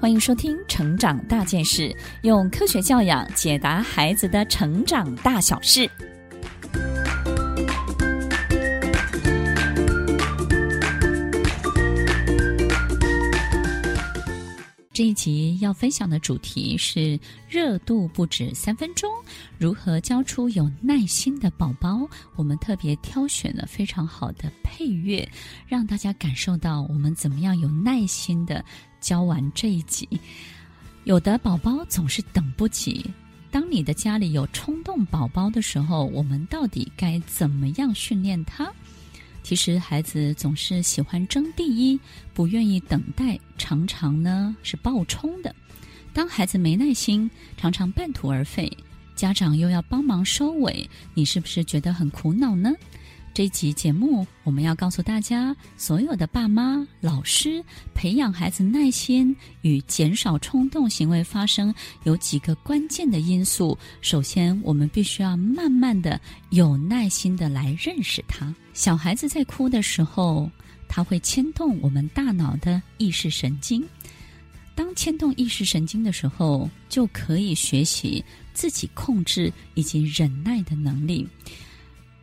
欢迎收听《成长大件事》，用科学教养解答孩子的成长大小事。这一集要分享的主题是热度不止三分钟，如何教出有耐心的宝宝？我们特别挑选了非常好的配乐，让大家感受到我们怎么样有耐心的教完这一集。有的宝宝总是等不及，当你的家里有冲动宝宝的时候，我们到底该怎么样训练他？其实孩子总是喜欢争第一，不愿意等待，常常呢是暴冲的。当孩子没耐心，常常半途而废，家长又要帮忙收尾，你是不是觉得很苦恼呢？这一集节目，我们要告诉大家，所有的爸妈、老师，培养孩子耐心与减少冲动行为发生，有几个关键的因素。首先，我们必须要慢慢的、有耐心的来认识他。小孩子在哭的时候，他会牵动我们大脑的意识神经。当牵动意识神经的时候，就可以学习自己控制以及忍耐的能力。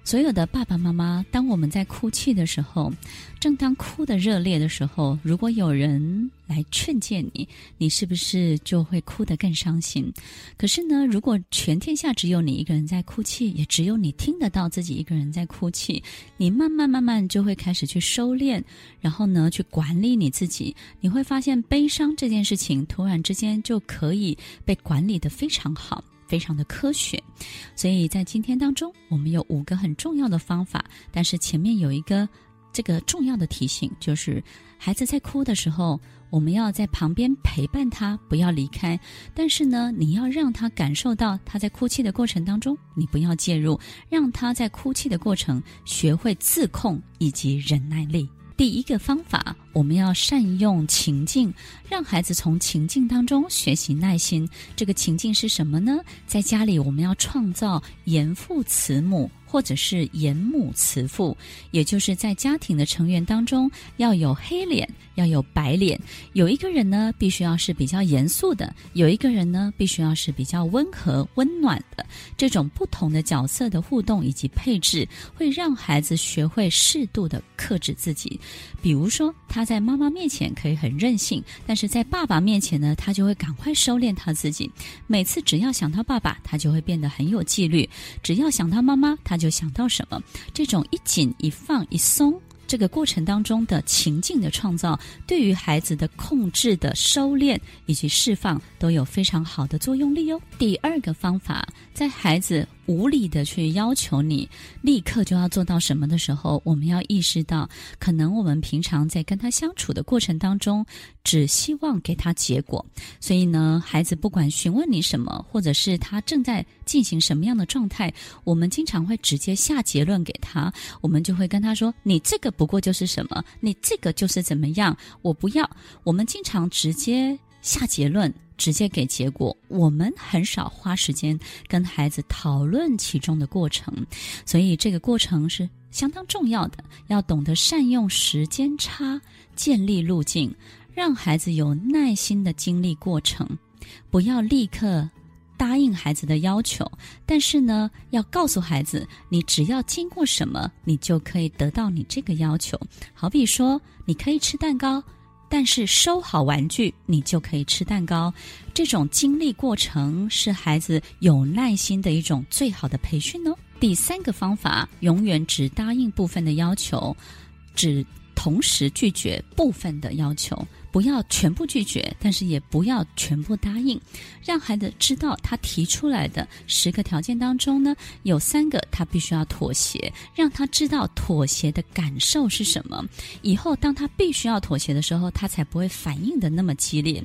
所有的爸爸妈妈，当我们在哭泣的时候，正当哭得热烈的时候，如果有人来劝诫你，你是不是就会哭得更伤心？可是呢，如果全天下只有你一个人在哭泣，也只有你听得到自己一个人在哭泣，你慢慢慢慢就会开始去收敛，然后呢，去管理你自己。你会发现，悲伤这件事情突然之间就可以被管理得非常好。非常的科学，所以在今天当中，我们有五个很重要的方法。但是前面有一个这个重要的提醒，就是孩子在哭的时候，我们要在旁边陪伴他，不要离开。但是呢，你要让他感受到他在哭泣的过程当中，你不要介入，让他在哭泣的过程学会自控以及忍耐力。第一个方法，我们要善用情境，让孩子从情境当中学习耐心。这个情境是什么呢？在家里，我们要创造严父慈母。或者是严母慈父，也就是在家庭的成员当中要有黑脸，要有白脸。有一个人呢，必须要是比较严肃的；有一个人呢，必须要是比较温和、温暖的。这种不同的角色的互动以及配置，会让孩子学会适度的克制自己。比如说，他在妈妈面前可以很任性，但是在爸爸面前呢，他就会赶快收敛他自己。每次只要想到爸爸，他就会变得很有纪律；只要想到妈妈，他就想到什么，这种一紧一放一松，这个过程当中的情境的创造，对于孩子的控制的收敛以及释放都有非常好的作用力哦。第二个方法，在孩子无理的去要求你立刻就要做到什么的时候，我们要意识到，可能我们平常在跟他相处的过程当中，只希望给他结果。所以呢，孩子不管询问你什么，或者是他正在进行什么样的状态，我们经常会直接下结论给他。我们就会跟他说：“你这个不过就是什么，你这个就是怎么样，我不要。”我们经常直接下结论。直接给结果，我们很少花时间跟孩子讨论其中的过程，所以这个过程是相当重要的。要懂得善用时间差，建立路径，让孩子有耐心的经历过程，不要立刻答应孩子的要求，但是呢，要告诉孩子，你只要经过什么，你就可以得到你这个要求。好比说，你可以吃蛋糕。但是收好玩具，你就可以吃蛋糕。这种经历过程是孩子有耐心的一种最好的培训哦。第三个方法，永远只答应部分的要求，只。同时拒绝部分的要求，不要全部拒绝，但是也不要全部答应。让孩子知道，他提出来的十个条件当中呢，有三个他必须要妥协，让他知道妥协的感受是什么。以后当他必须要妥协的时候，他才不会反应的那么激烈。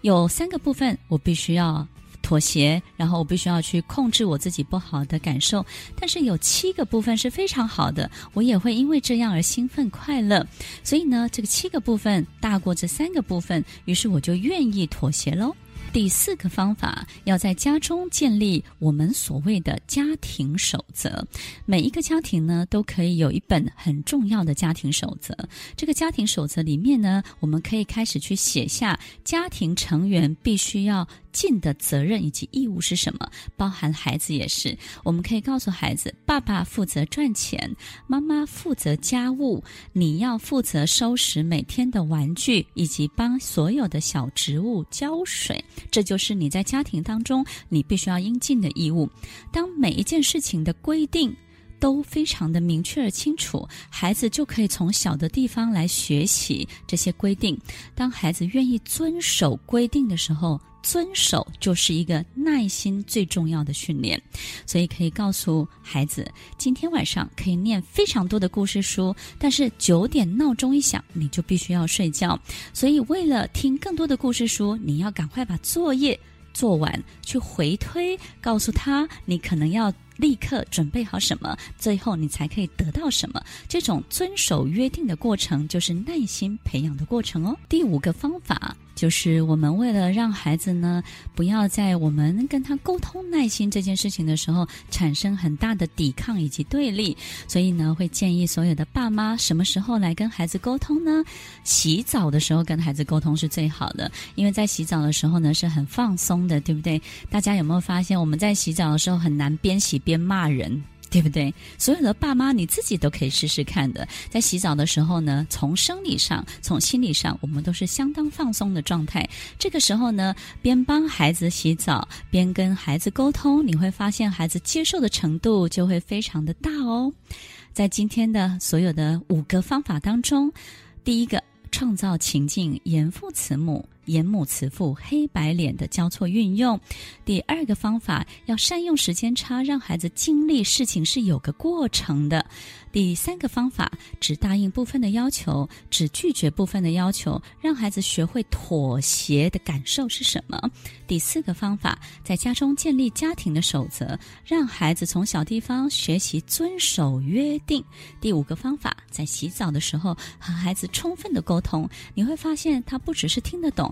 有三个部分，我必须要。妥协，然后我必须要去控制我自己不好的感受，但是有七个部分是非常好的，我也会因为这样而兴奋快乐。所以呢，这个七个部分大过这三个部分，于是我就愿意妥协喽。第四个方法，要在家中建立我们所谓的家庭守则。每一个家庭呢，都可以有一本很重要的家庭守则。这个家庭守则里面呢，我们可以开始去写下家庭成员必须要尽的责任以及义务是什么，包含孩子也是。我们可以告诉孩子，爸爸负责赚钱，妈妈负责家务，你要负责收拾每天的玩具，以及帮所有的小植物浇水。这就是你在家庭当中你必须要应尽的义务。当每一件事情的规定都非常的明确而清楚，孩子就可以从小的地方来学习这些规定。当孩子愿意遵守规定的时候，遵守就是一个耐心最重要的训练，所以可以告诉孩子，今天晚上可以念非常多的故事书，但是九点闹钟一响，你就必须要睡觉。所以为了听更多的故事书，你要赶快把作业做完，去回推，告诉他你可能要立刻准备好什么，最后你才可以得到什么。这种遵守约定的过程，就是耐心培养的过程哦。第五个方法。就是我们为了让孩子呢，不要在我们跟他沟通耐心这件事情的时候产生很大的抵抗以及对立，所以呢，会建议所有的爸妈什么时候来跟孩子沟通呢？洗澡的时候跟孩子沟通是最好的，因为在洗澡的时候呢是很放松的，对不对？大家有没有发现我们在洗澡的时候很难边洗边骂人？对不对？所有的爸妈，你自己都可以试试看的。在洗澡的时候呢，从生理上、从心理上，我们都是相当放松的状态。这个时候呢，边帮孩子洗澡，边跟孩子沟通，你会发现孩子接受的程度就会非常的大哦。在今天的所有的五个方法当中，第一个，创造情境，严父慈母。严母慈父，黑白脸的交错运用。第二个方法，要善用时间差，让孩子经历事情是有个过程的。第三个方法，只答应部分的要求，只拒绝部分的要求，让孩子学会妥协的感受是什么。第四个方法，在家中建立家庭的守则，让孩子从小地方学习遵守约定。第五个方法，在洗澡的时候和孩子充分的沟通，你会发现他不只是听得懂。